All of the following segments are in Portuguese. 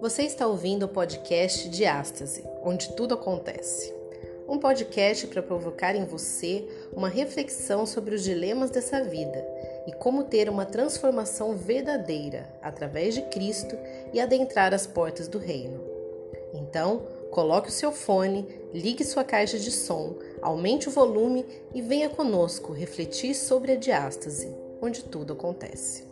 Você está ouvindo o podcast Diástase, onde tudo acontece. Um podcast para provocar em você uma reflexão sobre os dilemas dessa vida e como ter uma transformação verdadeira através de Cristo e adentrar as portas do reino. Então, coloque o seu fone, ligue sua caixa de som, aumente o volume e venha conosco refletir sobre a diástase, onde tudo acontece.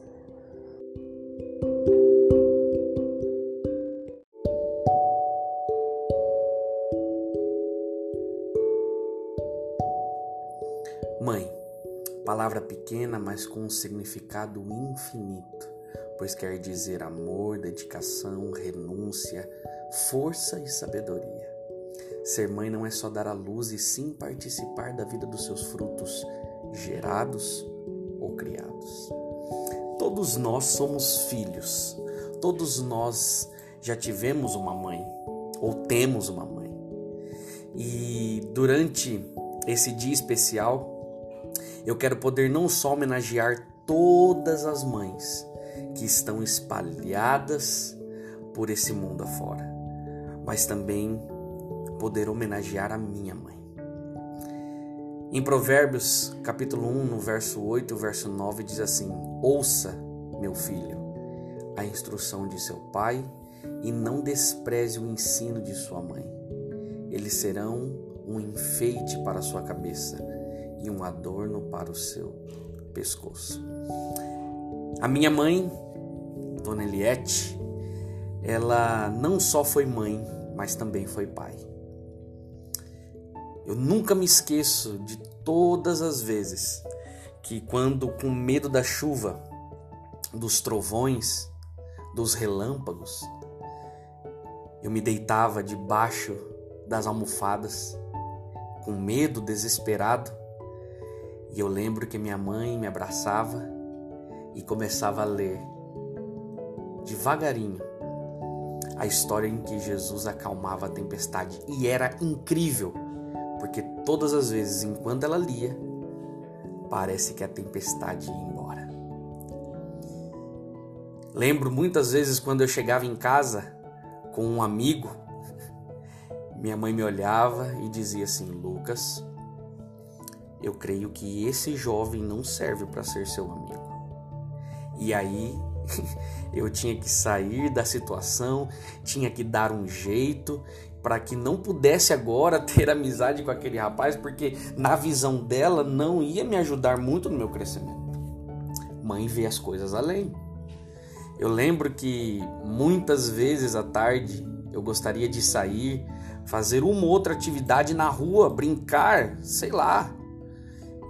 Palavra pequena, mas com um significado infinito, pois quer dizer amor, dedicação, renúncia, força e sabedoria. Ser mãe não é só dar à luz e sim participar da vida dos seus frutos, gerados ou criados. Todos nós somos filhos, todos nós já tivemos uma mãe ou temos uma mãe. E durante esse dia especial, eu quero poder não só homenagear todas as mães que estão espalhadas por esse mundo afora, mas também poder homenagear a minha mãe. Em Provérbios, capítulo 1, no verso 8 e verso 9, diz assim: Ouça, meu filho, a instrução de seu pai e não despreze o ensino de sua mãe. Eles serão um enfeite para sua cabeça um adorno para o seu pescoço. A minha mãe, Dona Eliette, ela não só foi mãe, mas também foi pai. Eu nunca me esqueço de todas as vezes que, quando com medo da chuva, dos trovões, dos relâmpagos, eu me deitava debaixo das almofadas, com medo, desesperado, e eu lembro que minha mãe me abraçava e começava a ler devagarinho a história em que Jesus acalmava a tempestade. E era incrível porque todas as vezes enquanto ela lia, parece que a tempestade ia embora. Lembro muitas vezes quando eu chegava em casa com um amigo, minha mãe me olhava e dizia assim: Lucas, eu creio que esse jovem não serve para ser seu amigo. E aí eu tinha que sair da situação, tinha que dar um jeito, para que não pudesse agora ter amizade com aquele rapaz, porque na visão dela não ia me ajudar muito no meu crescimento. Mãe vê as coisas além. Eu lembro que muitas vezes à tarde eu gostaria de sair, fazer uma outra atividade na rua, brincar, sei lá.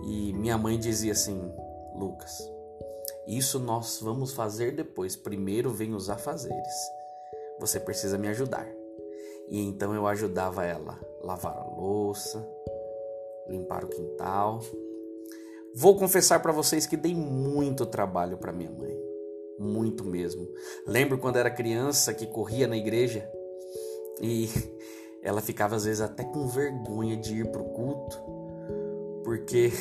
E minha mãe dizia assim: Lucas, isso nós vamos fazer depois. Primeiro vem os afazeres. Você precisa me ajudar. E então eu ajudava ela a lavar a louça, limpar o quintal. Vou confessar para vocês que dei muito trabalho para minha mãe, muito mesmo. Lembro quando era criança que corria na igreja e ela ficava às vezes até com vergonha de ir pro culto, porque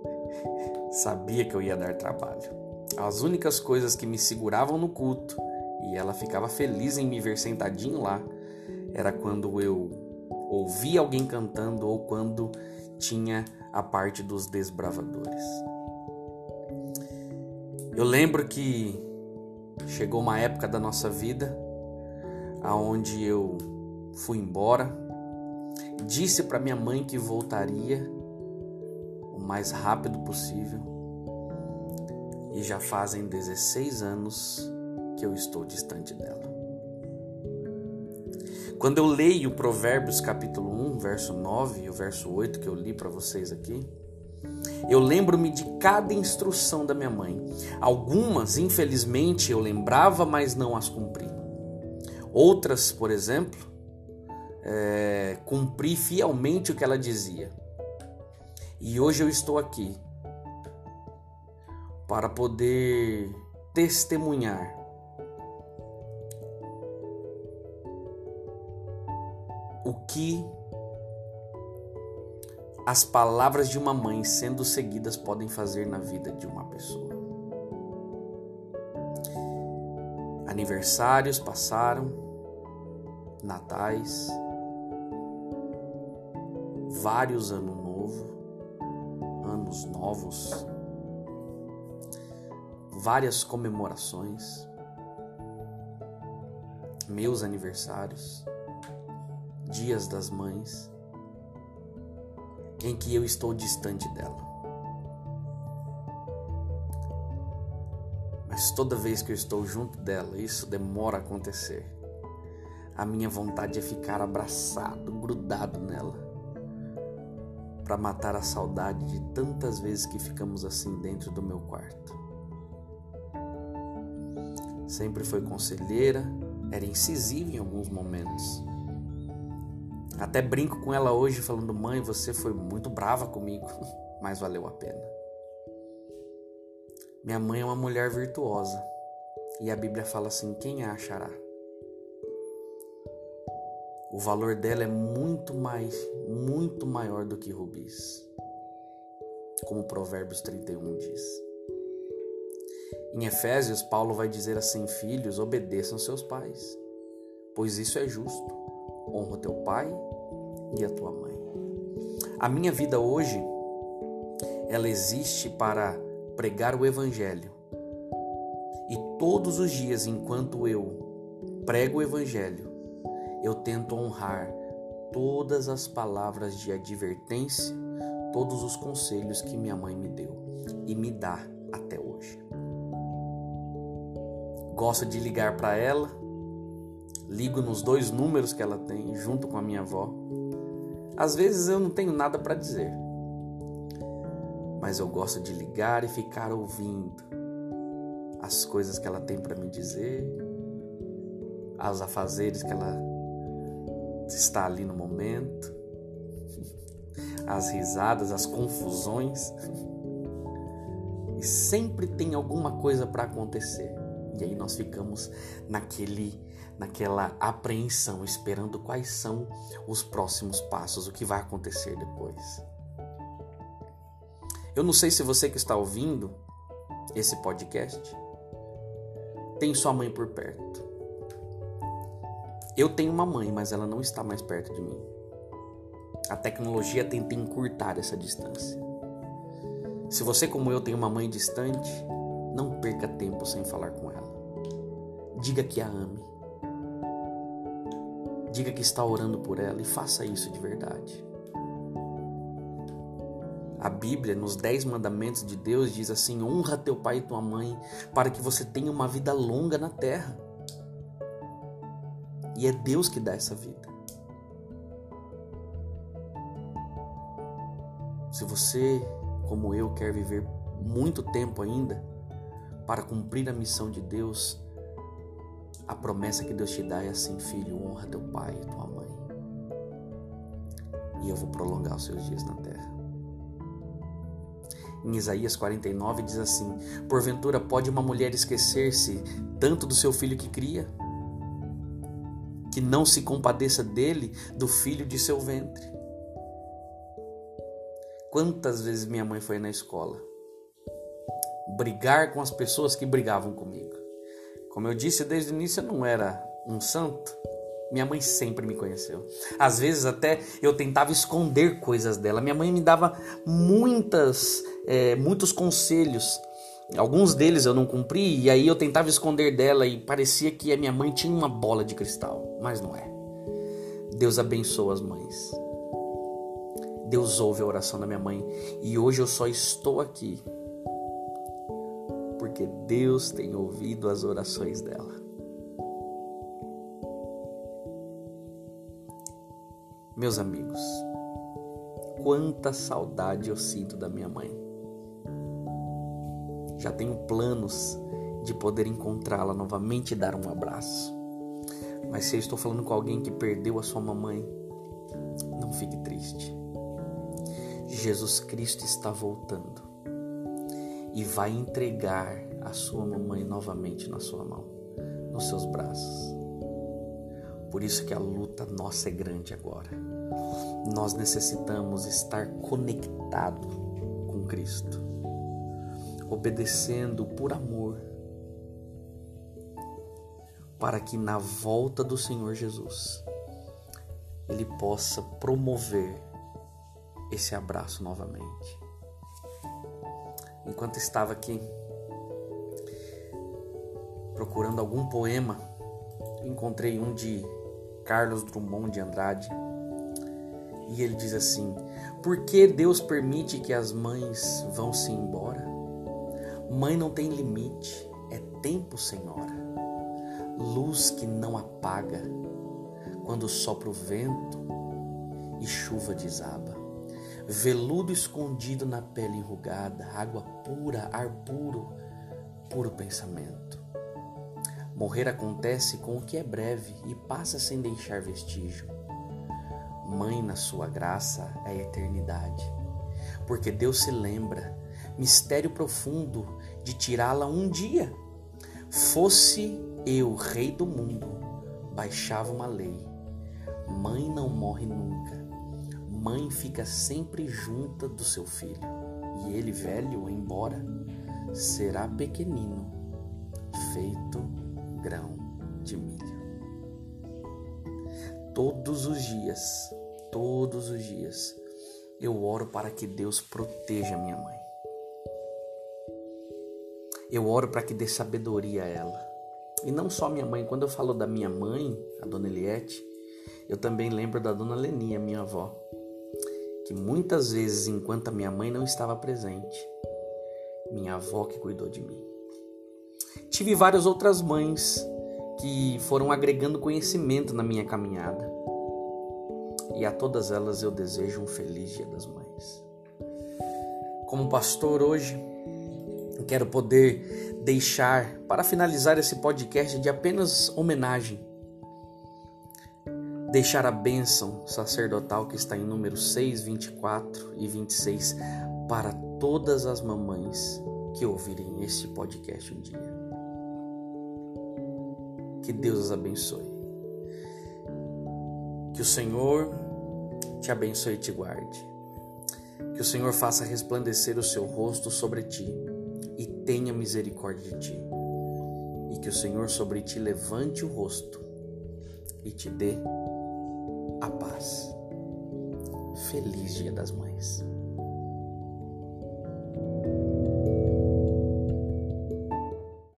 sabia que eu ia dar trabalho. As únicas coisas que me seguravam no culto e ela ficava feliz em me ver sentadinho lá era quando eu ouvia alguém cantando ou quando tinha a parte dos desbravadores. Eu lembro que chegou uma época da nossa vida aonde eu fui embora, disse para minha mãe que voltaria mais rápido possível. E já fazem 16 anos que eu estou distante dela. Quando eu leio Provérbios capítulo 1, verso 9 e o verso 8 que eu li para vocês aqui, eu lembro-me de cada instrução da minha mãe. Algumas, infelizmente, eu lembrava, mas não as cumpri. Outras, por exemplo, é, cumpri fielmente o que ela dizia. E hoje eu estou aqui para poder testemunhar o que as palavras de uma mãe sendo seguidas podem fazer na vida de uma pessoa. Aniversários passaram, natais, vários anos anos novos, várias comemorações, meus aniversários, dias das mães, em que eu estou distante dela. Mas toda vez que eu estou junto dela, isso demora a acontecer. A minha vontade é ficar abraçado, grudado nela, para matar a saudade de tantas vezes que ficamos assim dentro do meu quarto. Sempre foi conselheira, era incisiva em alguns momentos. Até brinco com ela hoje falando: "Mãe, você foi muito brava comigo, mas valeu a pena". Minha mãe é uma mulher virtuosa. E a Bíblia fala assim: quem a achará? O valor dela é muito mais, muito maior do que rubis. Como Provérbios 31 diz. Em Efésios, Paulo vai dizer assim: Filhos, obedeçam seus pais, pois isso é justo. Honra teu pai e a tua mãe. A minha vida hoje, ela existe para pregar o Evangelho. E todos os dias, enquanto eu prego o Evangelho, eu tento honrar todas as palavras de advertência, todos os conselhos que minha mãe me deu e me dá até hoje. Gosto de ligar para ela, ligo nos dois números que ela tem, junto com a minha avó. Às vezes eu não tenho nada para dizer, mas eu gosto de ligar e ficar ouvindo as coisas que ela tem para me dizer, aos afazeres que ela está ali no momento, as risadas, as confusões. E sempre tem alguma coisa para acontecer. E aí nós ficamos naquele naquela apreensão, esperando quais são os próximos passos, o que vai acontecer depois. Eu não sei se você que está ouvindo esse podcast tem sua mãe por perto. Eu tenho uma mãe, mas ela não está mais perto de mim. A tecnologia tenta encurtar essa distância. Se você, como eu, tem uma mãe distante, não perca tempo sem falar com ela. Diga que a ame. Diga que está orando por ela e faça isso de verdade. A Bíblia, nos Dez Mandamentos de Deus, diz assim: honra teu pai e tua mãe, para que você tenha uma vida longa na terra. E é Deus que dá essa vida. Se você, como eu, quer viver muito tempo ainda para cumprir a missão de Deus, a promessa que Deus te dá é assim: filho, honra teu pai e tua mãe. E eu vou prolongar os seus dias na terra. Em Isaías 49 diz assim: Porventura pode uma mulher esquecer-se tanto do seu filho que cria, que não se compadeça dele, do filho de seu ventre. Quantas vezes minha mãe foi na escola brigar com as pessoas que brigavam comigo? Como eu disse desde o início, eu não era um santo, minha mãe sempre me conheceu. Às vezes até eu tentava esconder coisas dela. Minha mãe me dava muitas, é, muitos conselhos. Alguns deles eu não cumpri e aí eu tentava esconder dela e parecia que a minha mãe tinha uma bola de cristal, mas não é. Deus abençoa as mães. Deus ouve a oração da minha mãe e hoje eu só estou aqui porque Deus tem ouvido as orações dela. Meus amigos, quanta saudade eu sinto da minha mãe. Já tenho planos de poder encontrá-la novamente e dar um abraço. Mas se eu estou falando com alguém que perdeu a sua mamãe, não fique triste. Jesus Cristo está voltando e vai entregar a sua mamãe novamente na sua mão, nos seus braços. Por isso que a luta nossa é grande agora. Nós necessitamos estar conectado com Cristo, obedecendo por amor, para que na volta do Senhor Jesus ele possa promover esse abraço novamente. Enquanto estava aqui procurando algum poema, encontrei um de Carlos Drummond de Andrade. E ele diz assim: Por que Deus permite que as mães vão-se embora? Mãe não tem limite, é tempo, Senhora. Luz que não apaga, quando sopra o vento e chuva desaba. Veludo escondido na pele enrugada, água pura, ar puro, puro pensamento. Morrer acontece com o que é breve e passa sem deixar vestígio. Mãe, na sua graça, é eternidade. Porque Deus se lembra, mistério profundo, de tirá-la um dia. Fosse eu rei do mundo, baixava uma lei. Mãe não morre nunca. Mãe fica sempre junta do seu filho. E ele, velho, embora, será pequenino, feito grão de milho. Todos os dias, todos os dias, eu oro para que Deus proteja minha mãe. Eu oro para que dê sabedoria a ela. E não só minha mãe, quando eu falo da minha mãe, a dona Eliette, eu também lembro da dona Lenia, minha avó, que muitas vezes, enquanto a minha mãe não estava presente, minha avó que cuidou de mim. Tive várias outras mães que foram agregando conhecimento na minha caminhada. E a todas elas eu desejo um feliz Dia das Mães. Como pastor hoje, quero poder deixar, para finalizar esse podcast, de apenas homenagem, deixar a bênção sacerdotal que está em números 6, 24 e 26 para todas as mamães que ouvirem este podcast um dia. Que Deus os abençoe. Que o Senhor te abençoe e te guarde. Que o Senhor faça resplandecer o seu rosto sobre ti tenha misericórdia de ti. E que o Senhor sobre ti levante o rosto e te dê a paz. Feliz Dia das Mães.